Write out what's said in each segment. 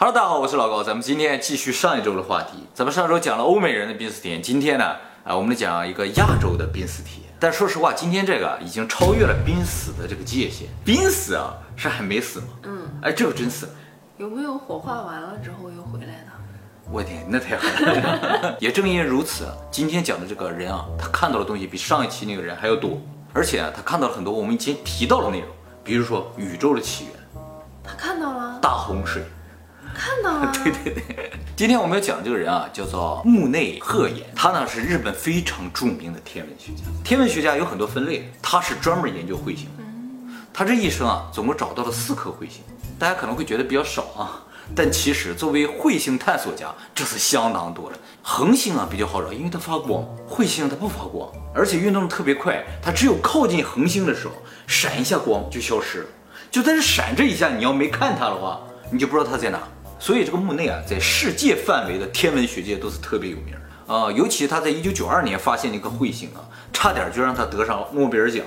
Hello，大家好，我是老高，咱们今天继续上一周的话题。咱们上周讲了欧美人的濒死体验，今天呢，啊，我们讲一个亚洲的濒死体验。但说实话，今天这个已经超越了濒死的这个界限。濒死啊，是还没死吗？嗯，哎，这个真死了。有没有火化完了之后又回来的？我天，那太狠了！也正因如此，今天讲的这个人啊，他看到的东西比上一期那个人还要多，而且啊，他看到了很多我们以前提到的内容，比如说宇宙的起源，他看到了，大洪水。看到了，对对对，今天我们要讲这个人啊，叫做木内鹤彦，他呢是日本非常著名的天文学家。天文学家有很多分类，他是专门研究彗星的。他这一生啊，总共找到了四颗彗星，大家可能会觉得比较少啊，但其实作为彗星探索家，这是相当多了。恒星啊比较好找，因为它发光；彗星它不发光，而且运动的特别快，它只有靠近恒星的时候闪一下光就消失了。就在这闪这一下，你要没看它的话，你就不知道它在哪。所以这个墓内啊，在世界范围的天文学界都是特别有名的啊。尤其他在一九九二年发现了一颗彗星啊，差点就让他得上诺贝尔奖。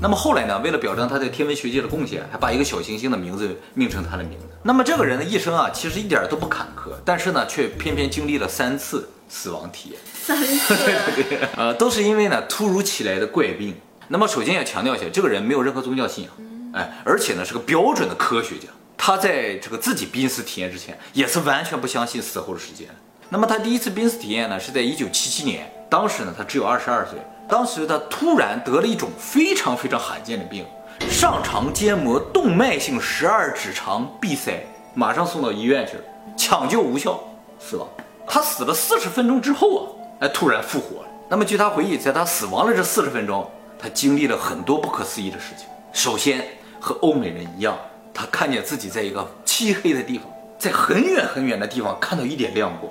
那么后来呢，为了表彰他在天文学界的贡献，还把一个小行星的名字命成他的名字。那么这个人的一生啊，其实一点都不坎坷，但是呢，却偏偏经历了三次死亡体验。三次，呃，都是因为呢突如其来的怪病。那么首先要强调一下，这个人没有任何宗教信仰，哎，而且呢是个标准的科学家。他在这个自己濒死体验之前，也是完全不相信死后的世界。那么他第一次濒死体验呢，是在一九七七年，当时呢他只有二十二岁，当时他突然得了一种非常非常罕见的病——上肠间膜动脉性十二指肠闭塞，马上送到医院去了，抢救无效死亡。他死了四十分钟之后啊，哎突然复活了。那么据他回忆，在他死亡的这四十分钟，他经历了很多不可思议的事情。首先和欧美人一样。他看见自己在一个漆黑的地方，在很远很远的地方看到一点亮光，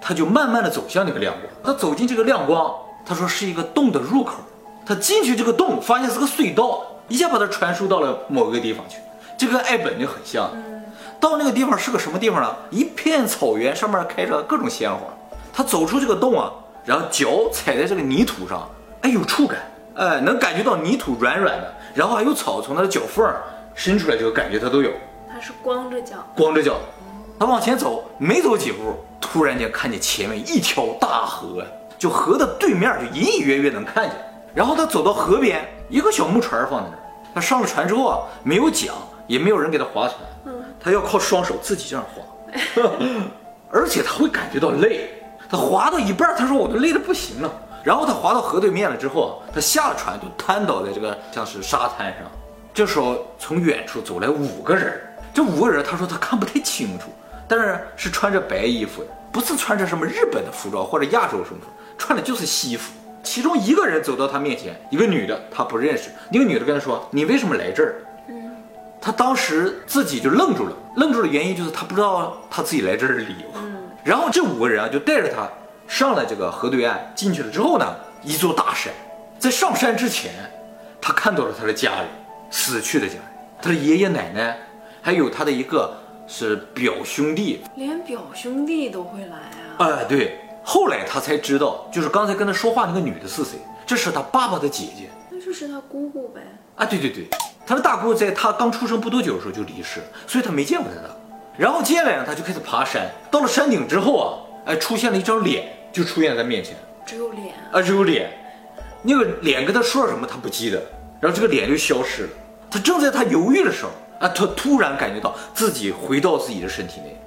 他就慢慢的走向那个亮光。他走进这个亮光，他说是一个洞的入口。他进去这个洞，发现是个隧道，一下把他传输到了某个地方去。这跟爱本就很像。到那个地方是个什么地方呢？一片草原，上面开着各种鲜花。他走出这个洞啊，然后脚踩在这个泥土上，哎有触感，哎能感觉到泥土软软的，然后还有草从他的脚缝儿。伸出来这个感觉他都有，他是光着脚，光着脚，他往前走，没走几步，突然间看见前面一条大河，就河的对面就隐隐约约能看见。然后他走到河边，一个小木船放在那儿。他上了船之后啊，没有桨，也没有人给他划船，他要靠双手自己这样划，而且他会感觉到累。他划到一半，他说我都累得不行了。然后他划到河对面了之后啊，他下了船就瘫倒在这个像是沙滩上。这时候，从远处走来五个人。这五个人，他说他看不太清楚，但是是穿着白衣服的，不是穿着什么日本的服装或者亚洲什么，穿的就是西服。其中一个人走到他面前，一个女的，他不认识。那个女的跟他说：“你为什么来这儿？”嗯，他当时自己就愣住了，愣住的原因就是他不知道他自己来这儿的理由。嗯，然后这五个人啊，就带着他上了这个河对岸。进去了之后呢，一座大山，在上山之前，他看到了他的家人。死去的家。人，他的爷爷奶奶，还有他的一个是表兄弟，连表兄弟都会来啊！哎，对，后来他才知道，就是刚才跟他说话那个女的是谁，这是他爸爸的姐姐，那就是他姑姑呗。啊，对对对，他的大姑在他刚出生不多久的时候就离世了，所以他没见过他的。然后接下来呢，他就开始爬山，到了山顶之后啊，哎，出现了一张脸，就出现在他面前，只有脸啊，只有脸，那个脸跟他说了什么他不记得。然后这个脸就消失了。他正在他犹豫的时候，啊，他突然感觉到自己回到自己的身体内，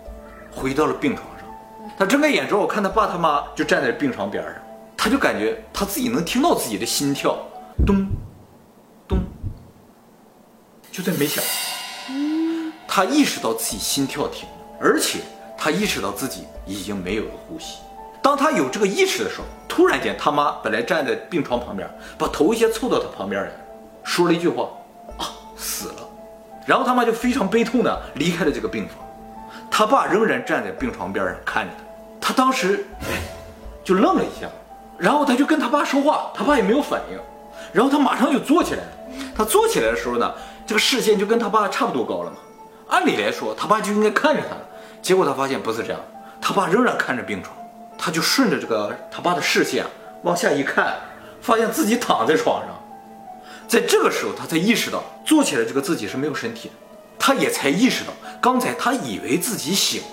回到了病床上。他睁开眼之后，看他爸他妈就站在病床边上，他就感觉他自己能听到自己的心跳，咚，咚，就在没响。他意识到自己心跳停了，而且他意识到自己已经没有了呼吸。当他有这个意识的时候，突然间他妈本来站在病床旁边，把头一下凑到他旁边来，说了一句话。啊死了，然后他妈就非常悲痛的离开了这个病房，他爸仍然站在病床边上看着他，他当时哎就愣了一下，然后他就跟他爸说话，他爸也没有反应，然后他马上就坐起来了，他坐起来的时候呢，这个视线就跟他爸差不多高了嘛，按理来说他爸就应该看着他。了，结果他发现不是这样，他爸仍然看着病床，他就顺着这个他爸的视线往下一看，发现自己躺在床上。在这个时候，他才意识到坐起来这个自己是没有身体的，他也才意识到刚才他以为自己醒了，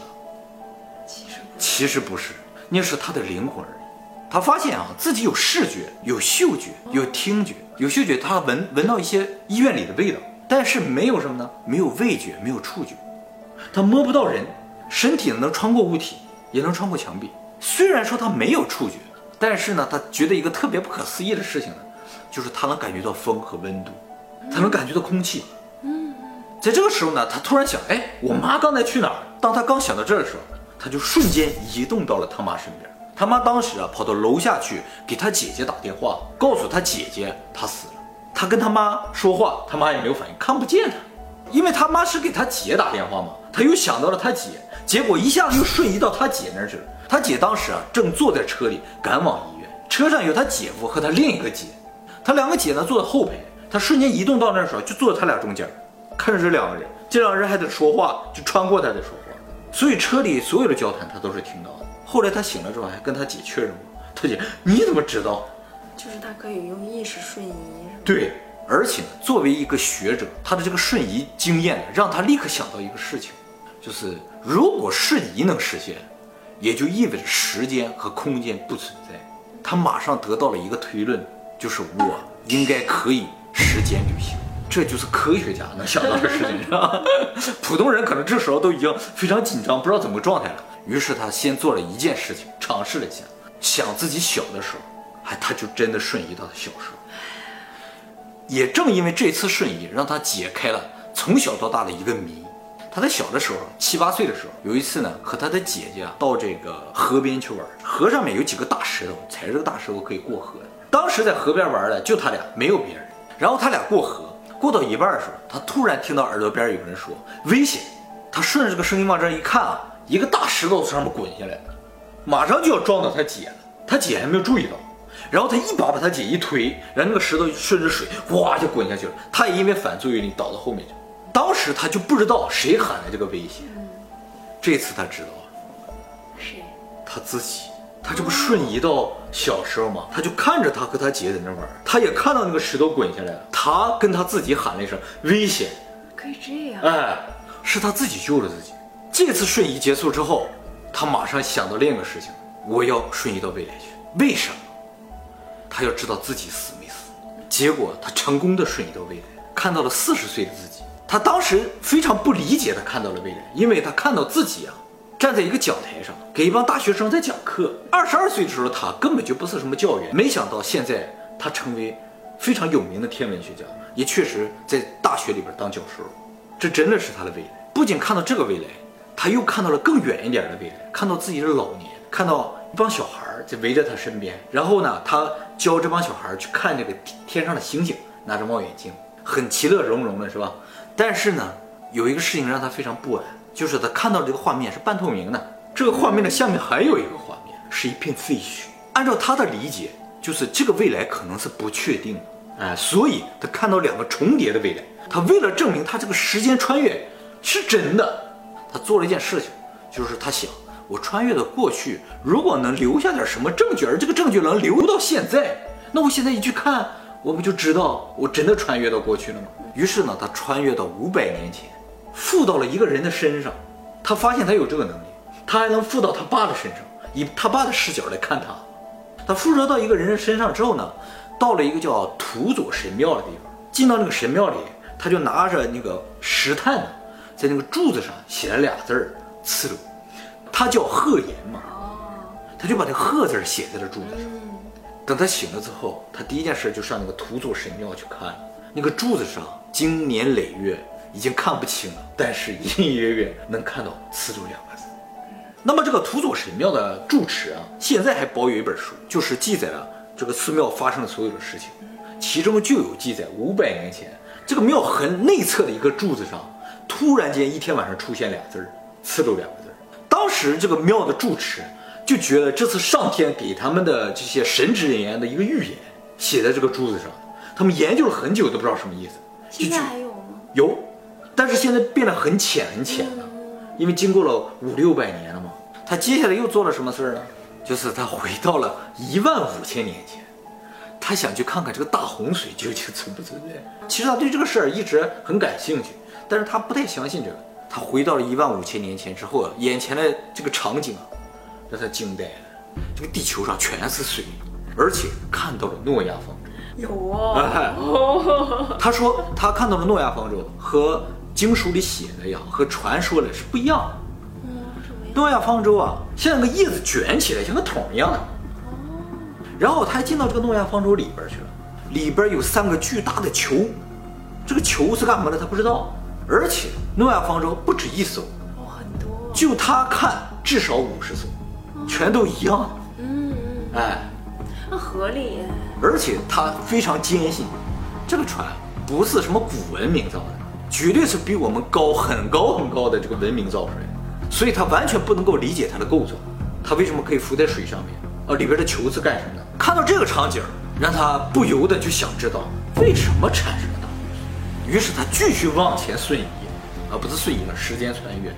其实不是，那是他的灵魂而已。他发现啊，自己有视觉、有嗅觉、有听觉。有嗅觉，他闻闻到一些医院里的味道，但是没有什么呢？没有味觉，没有触觉。他摸不到人，身体能穿过物体，也能穿过墙壁。虽然说他没有触觉，但是呢，他觉得一个特别不可思议的事情呢，就是他能感觉到风和温度，他能感觉到空气。嗯，在这个时候呢，他突然想，哎，我妈刚才去哪儿？当他刚想到这儿的时候，他就瞬间移动到了他妈身边。他妈当时啊，跑到楼下去给他姐姐打电话，告诉他姐姐他死了。他跟他妈说话，他妈也没有反应，看不见他，因为他妈是给他姐打电话嘛。他又想到了他姐，结果一下子又瞬移到他姐那儿去了。他姐当时啊，正坐在车里赶往医院，车上有他姐夫和他另一个姐，他两个姐呢坐在后排，他瞬间移动到那儿时候就坐在他俩中间，看着这两个人，这两个人还得说话，就穿过他在说话，所以车里所有的交谈他都是听到的。后来他醒了之后，还跟他姐确认过。他姐，你怎么知道？就是他可以用意识瞬移，对，而且呢，作为一个学者，他的这个瞬移经验呢，让他立刻想到一个事情，就是如果瞬移能实现，也就意味着时间和空间不存在。他马上得到了一个推论，就是我应该可以时间旅行。这就是科学家能想到的事情，是吧？普通人可能这时候都已经非常紧张，不知道怎么个状态了。于是他先做了一件事情，尝试了一下，想自己小的时候，还他就真的瞬移到了小时候。也正因为这次瞬移，让他解开了从小到大的一个谜。他在小的时候，七八岁的时候，有一次呢，和他的姐姐啊到这个河边去玩，河上面有几个大石头，踩着这个大石头可以过河。当时在河边玩的就他俩，没有别人。然后他俩过河，过到一半的时候，他突然听到耳朵边有人说危险。他顺着这个声音往这一看啊。一个大石头从上面滚下来，马上就要撞到他姐了。他姐还没有注意到，然后他一把把他姐一推，然后那个石头顺着水哗就滚下去了。他也因为反作用力倒到后面去。当时他就不知道谁喊的这个危险，这次他知道了，谁？他自己。他这不瞬移到小时候吗？他就看着他和他姐在那玩，他也看到那个石头滚下来了。他跟他自己喊了一声危险，可以这样？哎，是他自己救了自己。这次瞬移结束之后，他马上想到另一个事情：我要瞬移到未来去。为什么？他要知道自己死没死。结果他成功的瞬移到未来，看到了四十岁的自己。他当时非常不理解他看到了未来，因为他看到自己啊站在一个讲台上，给一帮大学生在讲课。二十二岁的时候，他根本就不是什么教员，没想到现在他成为非常有名的天文学家，也确实在大学里边当教授。这真的是他的未来。不仅看到这个未来。他又看到了更远一点的未来，看到自己的老年，看到一帮小孩在围着他身边。然后呢，他教这帮小孩去看这个天上的星星，拿着望远镜，很其乐融融的，是吧？但是呢，有一个事情让他非常不安，就是他看到这个画面是半透明的，这个画面的下面还有一个画面，是一片废墟。按照他的理解，就是这个未来可能是不确定的，哎，所以他看到两个重叠的未来。他为了证明他这个时间穿越是真的。他做了一件事情，就是他想，我穿越的过去，如果能留下点什么证据，而这个证据能留到现在，那我现在一去看，我不就知道我真的穿越到过去了吗？于是呢，他穿越到五百年前，附到了一个人的身上，他发现他有这个能力，他还能附到他爸的身上，以他爸的视角来看他。他附着到一个人的身上之后呢，到了一个叫土佐神庙的地方，进到那个神庙里，他就拿着那个石炭呢。在那个柱子上写了俩字儿“刺鲁”，他叫贺岩嘛，他就把这“贺”字写在了柱子上。等他醒了之后，他第一件事就上那个土佐神庙去看，那个柱子上经年累月已经看不清了，但是隐隐约约能看到“刺路”两个字。那么这个土佐神庙的住持啊，现在还保有一本书，就是记载了这个寺庙发生的所有的事情，其中就有记载五百年前这个庙很内侧的一个柱子上。突然间，一天晚上出现俩字儿，“刺路”两个字儿。当时这个庙的住持就觉得，这次上天给他们的这些神职人员的一个预言，写在这个柱子上。他们研究了很久，都不知道什么意思。现在还有吗？有，但是现在变得很浅很浅了，因为经过了五六百年了嘛。他接下来又做了什么事儿呢？就是他回到了一万五千年前，他想去看看这个大洪水究竟存不存在。其实他对这个事儿一直很感兴趣。但是他不太相信这个。他回到了一万五千年前之后啊，眼前的这个场景啊，让他惊呆了。这个地球上全是水，而且看到了诺亚方舟。有哦。哎哦，他说他看到了诺亚方舟和经书里写的呀，和传说的是不一样？诺亚方舟啊，像个叶子卷起来，像个桶一样的。然后他还进到这个诺亚方舟里边去了，里边有三个巨大的球，这个球是干嘛的他不知道。而且诺亚方舟不止一艘，哦，很多。就他看至少五十艘，全都一样的。嗯嗯，哎，那合理。而且他非常坚信，这个船不是什么古文明造的，绝对是比我们高很高很高的这个文明造出来的，所以他完全不能够理解它的构造，它为什么可以浮在水上面？啊，里边的球是干什么的？看到这个场景，让他不由得就想知道为什么产生了大洪水。于是他继续往前瞬移，啊，不是瞬移了，时间穿越，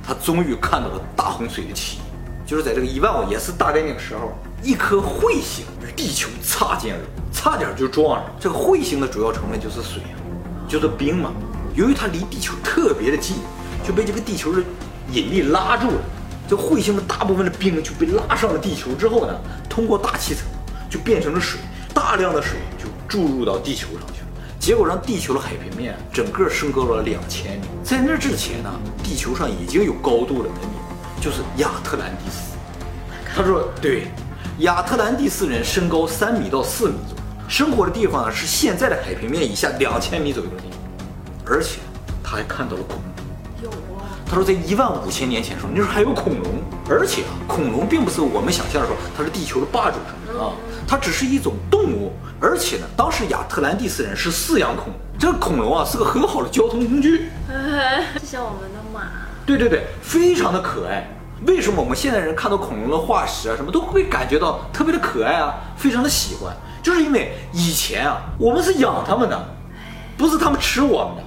他终于看到了大洪水的起因，就是在这个一万五也是大概那个时候，一颗彗星与地球擦肩而过，差点就撞上。这个彗星的主要成分就是水，就是冰嘛。由于它离地球特别的近，就被这个地球的引力拉住了。这彗星的大部分的冰就被拉上了地球之后呢，通过大气层就变成了水，大量的水就注入到地球上去了。结果让地球的海平面整个升高了两千米。在那之前呢，地球上已经有高度的文明，就是亚特兰蒂斯。他说：“对，亚特兰蒂斯人身高三米到四米左右，生活的地方呢是现在的海平面以下两千米左右的地方，而且他还看到了恐龙。有啊。他说，在一万五千年前的时候，那时候还有恐龙，而且啊，恐龙并不是我们想象的说它是地球的霸主什么的啊，它只是一种动物，而且呢，当时亚特兰蒂斯人是饲养恐龙，这个恐龙啊是个很好的交通工具。就像我们的马。对对对，非常的可爱。为什么我们现代人看到恐龙的化石啊什么都会感觉到特别的可爱啊，非常的喜欢？就是因为以前啊，我们是养它们的，不是它们吃我们的。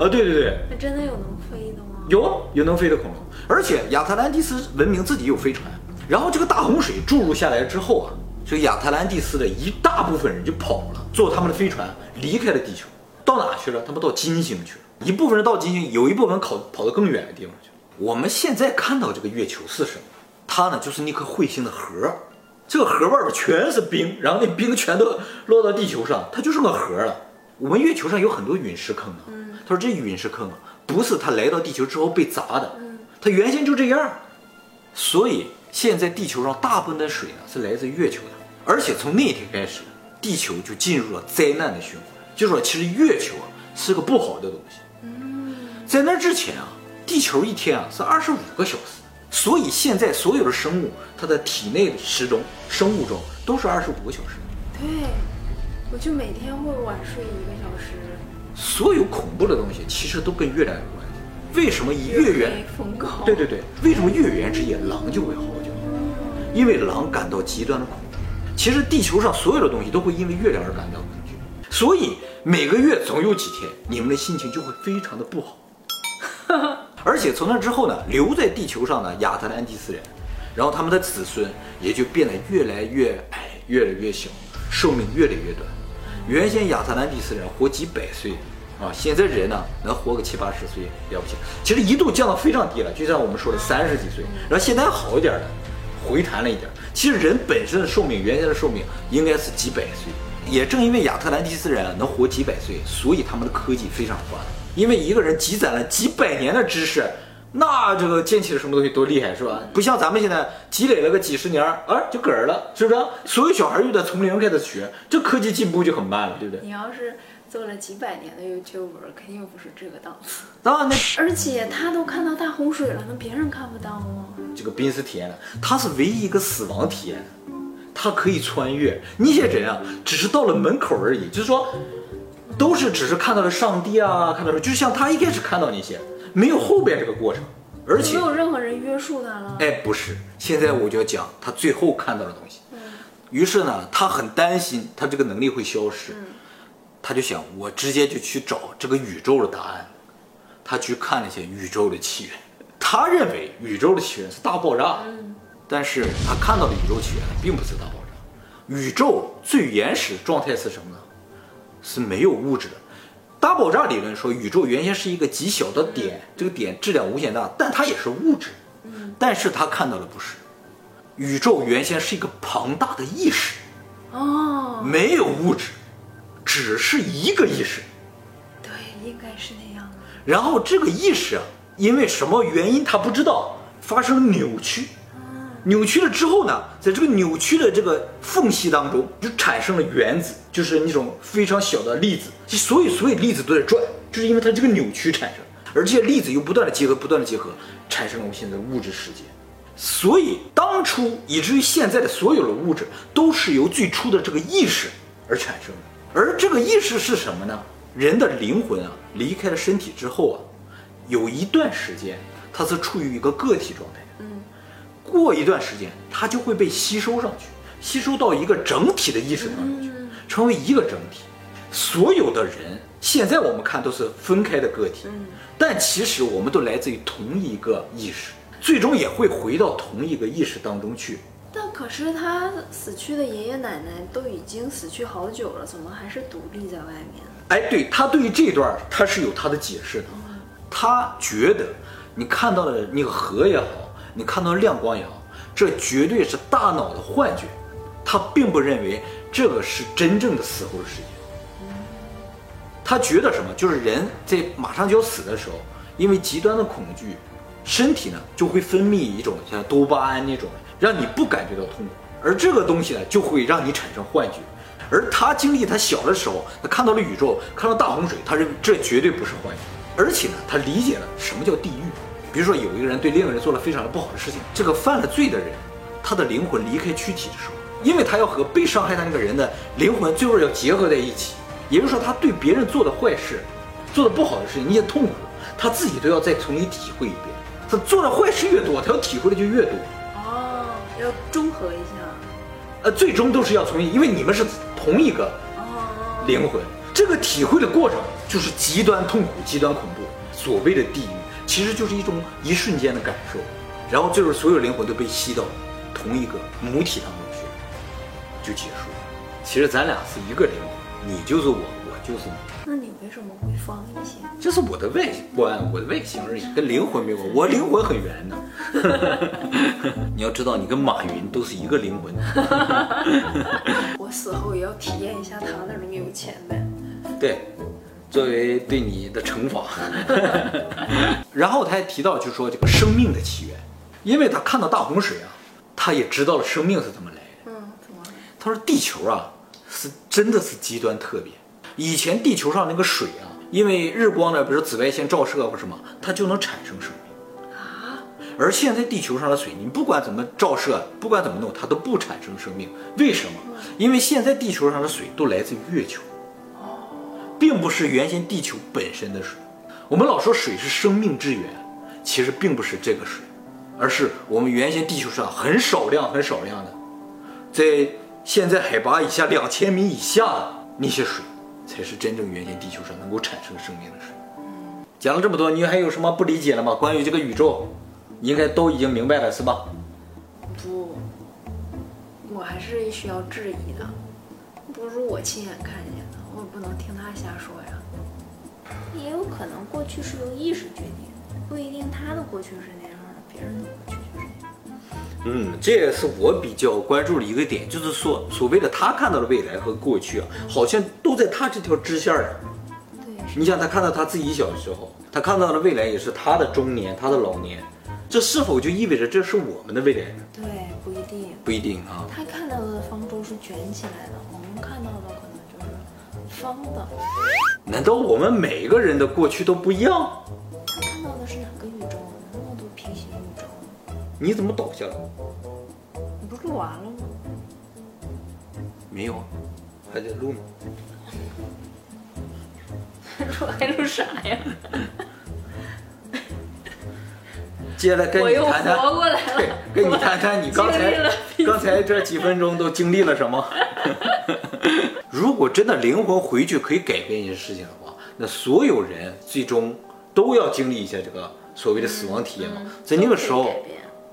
啊，对对对，那真的有能飞的吗？有有能飞的恐龙，而且亚特兰蒂斯文明自己有飞船。然后这个大洪水注入下来之后啊，这个亚特兰蒂斯的一大部分人就跑了，坐他们的飞船离开了地球，到哪去了？他们到金星去了。一部分人到金星，有一部分跑跑到更远的地方去了。我们现在看到这个月球是什么？它呢就是那颗彗星的核，这个核外边全是冰，然后那冰全都落到地球上，它就是个核了。我们月球上有很多陨石坑啊，他说这陨石坑啊，不是他来到地球之后被砸的，他原先就这样。所以现在地球上大部分的水呢是来自月球的，而且从那天开始，地球就进入了灾难的循环。就说其实月球啊是个不好的东西。在那之前啊，地球一天啊是二十五个小时，所以现在所有的生物它的体内的时钟生物钟都是二十五个小时。对，我就每天会晚睡一个小时。所有恐怖的东西其实都跟月亮有关系。为什么以月圆黑风高。对对对，为什么月圆之夜狼就会嚎叫？因为狼感到极端的恐惧。其实地球上所有的东西都会因为月亮而感到恐惧，所以每个月总有几天你们的心情就会非常的不好。而且从那之后呢，留在地球上的亚特兰蒂斯人，然后他们的子孙也就变得越来越矮，越来越小，寿命越来越短。原先亚特兰蒂斯人活几百岁啊，现在人呢能活个七八十岁了不起。其实一度降到非常低了，就像我们说的三十几岁，然后现在好一点了，回弹了一点。其实人本身的寿命，原先的寿命应该是几百岁。也正因为亚特兰蒂斯人能活几百岁，所以他们的科技非常发达。因为一个人积攒了几百年的知识，那这个建起了什么东西多厉害是吧？不像咱们现在积累了个几十年，啊就嗝儿了，是不是？所有小孩又得从零开始学，这科技进步就很慢了，对不对？你要是做了几百年的 YouTuber，肯定不是这个档次。啊，那而且他都看到大洪水了，那别人看不到吗？这个濒死体验了，他是唯一一个死亡体验的，他可以穿越。那些人啊，只是到了门口而已，就是说，都是只是看到了上帝啊，看到了，就像他一开始看到那些，没有后边这个过程，而且没有任何人约束他了。哎，不是，现在我就要讲他最后看到的东西。于是呢，他很担心他这个能力会消失，他就想我直接就去找这个宇宙的答案。他去看了一些宇宙的起源，他认为宇宙的起源是大爆炸，但是他看到的宇宙起源并不是大爆炸。宇宙最原始状态是什么呢？是没有物质的。大爆炸理论说，宇宙原先是一个极小的点，这个点质量无限大，但它也是物质。但是他看到的不是，宇宙原先是一个庞大的意识，哦，没有物质，只是一个意识。对，应该是那样的。然后这个意识啊，因为什么原因他不知道，发生扭曲。扭曲了之后呢，在这个扭曲的这个缝隙当中，就产生了原子，就是那种非常小的粒子。所有所有粒子都在转，就是因为它这个扭曲产生，而这些粒子又不断的结合，不断的结合，产生了我们现在物质世界。所以当初以至于现在的所有的物质，都是由最初的这个意识而产生的。而这个意识是什么呢？人的灵魂啊，离开了身体之后啊，有一段时间，它是处于一个个体状态。过一段时间，它就会被吸收上去，吸收到一个整体的意识当中去，成为一个整体。所有的人现在我们看都是分开的个体，但其实我们都来自于同一个意识，最终也会回到同一个意识当中去。但可是他死去的爷爷奶奶都已经死去好久了，怎么还是独立在外面？哎，对他对于这段他是有他的解释的，他觉得你看到的那个河也好。你看到亮光也好，这绝对是大脑的幻觉，他并不认为这个是真正的死后的世界。他觉得什么？就是人在马上就要死的时候，因为极端的恐惧，身体呢就会分泌一种像多巴胺那种，让你不感觉到痛苦，而这个东西呢就会让你产生幻觉。而他经历他小的时候，他看到了宇宙，看到大洪水，他认为这绝对不是幻觉，而且呢，他理解了什么叫地狱。比如说，有一个人对另一个人做了非常的不好的事情，这个犯了罪的人，他的灵魂离开躯体的时候，因为他要和被伤害他那个人的灵魂最后要结合在一起，也就是说，他对别人做的坏事，做的不好的事情，那些痛苦，他自己都要再重新体会一遍。他做的坏事越多，他要体会的就越多。哦，要中和一下。呃，最终都是要重新，因为你们是同一个灵魂，这个体会的过程就是极端痛苦、极端恐怖，所谓的地狱。其实就是一种一瞬间的感受，然后最后所有灵魂都被吸到同一个母体当中去，就结束了。其实咱俩是一个灵魂，你就是我，我就是你。那你为什么会放一些？这是我的外观，我的外形而已，跟灵魂没关。我灵魂很圆的。你要知道，你跟马云都是一个灵魂。我死后也要体验一下他那种有钱呗。对。作为对你的惩罚，然后他还提到，就是说这个生命的起源，因为他看到大洪水啊，他也知道了生命是怎么来的。嗯，怎么？他说地球啊是真的是极端特别，以前地球上那个水啊，因为日光呢，比如紫外线照射或什么，它就能产生生命啊。而现在地球上的水，你不管怎么照射，不管怎么弄，它都不产生生命。为什么？因为现在地球上的水都来自于月球。并不是原先地球本身的水，我们老说水是生命之源，其实并不是这个水，而是我们原先地球上很少量、很少量的，在现在海拔以下两千米以下的那些水，才是真正原先地球上能够产生生命的水。讲了这么多，你还有什么不理解了吗？关于这个宇宙，应该都已经明白了是吧？不，我还是需要质疑的，不如我亲眼看见的。我不能听他瞎说呀，也有可能过去是由意识决定，不一定他的过去是那样的，别人的过去就是那样。嗯，这也是我比较关注的一个点，就是说所谓的他看到的未来和过去啊，好像都在他这条支线上。对，你想他看到他自己小的时候，他看到的未来也是他的中年，他的老年，这是否就意味着这是我们的未来呢？对，不一定，不一定啊。他看到的方舟是卷起来的，我们看到的可能。方的？难道我们每个人的过去都不一样？他看到的是哪个宇宙？那么多平行宇宙？你怎么倒下了？你不是录完了吗？没有啊，还在录呢。录还录啥呀？接下来跟你谈谈，对，跟你谈谈你刚才刚才这几分钟都经历了什么？如果真的灵魂回去可以改变一些事情的话，那所有人最终都要经历一下这个所谓的死亡体验嘛，在那个时候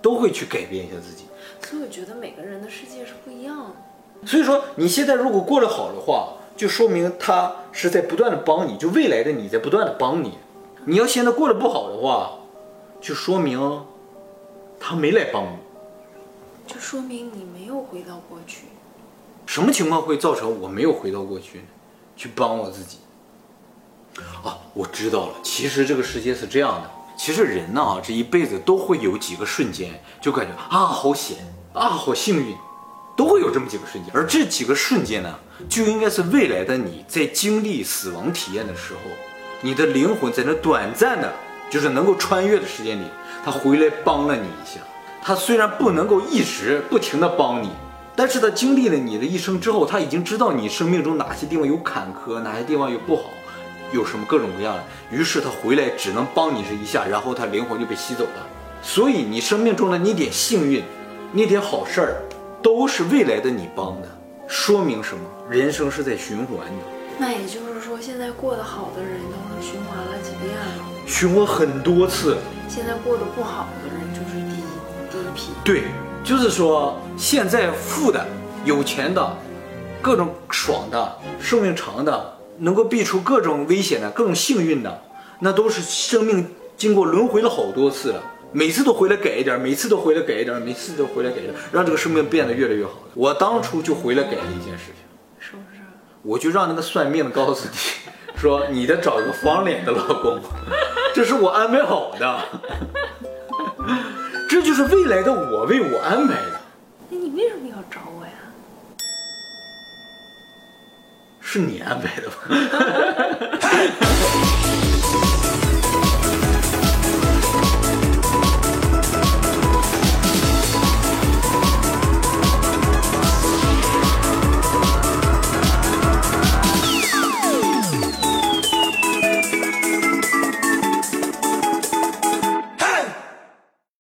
都会去改变一下自己。所以我觉得每个人的世界是不一样的。所以说你现在如果过得好的话，就说明他是在不断的帮你，就未来的你在不断的帮你。你要现在过得不好的话，就说明他没来帮你。就说明你没有回到过去。什么情况会造成我没有回到过去？去帮我自己。啊，我知道了。其实这个世界是这样的，其实人呢，这一辈子都会有几个瞬间，就感觉啊好险啊好幸运，都会有这么几个瞬间。而这几个瞬间呢，就应该是未来的你在经历死亡体验的时候，你的灵魂在那短暂的，就是能够穿越的时间里，他回来帮了你一下。他虽然不能够一直不停的帮你。但是他经历了你的一生之后，他已经知道你生命中哪些地方有坎坷，哪些地方有不好，有什么各种各样的。于是他回来只能帮你这一下，然后他灵魂就被吸走了。所以你生命中的那点幸运，那点好事儿，都是未来的你帮的。说明什么？人生是在循环的。那也就是说，现在过得好的人都是循环了几遍了，循环很多次。现在过得不好的人就是第一第一批。对。就是说，现在富的、有钱的、各种爽的、寿命长的、能够避除各种危险的、各种幸运的，那都是生命经过轮回了好多次了，每次都回来改一点，每次都回来改一点，每次都回来改一点，让这个生命变得越来越好。我当初就回来改了一件事情，是不是？我就让那个算命的告诉你，说你得找一个方脸的老公，这是我安排好的。这是未来的我为我安排的。那你为什么要找我呀？是你安排的吧？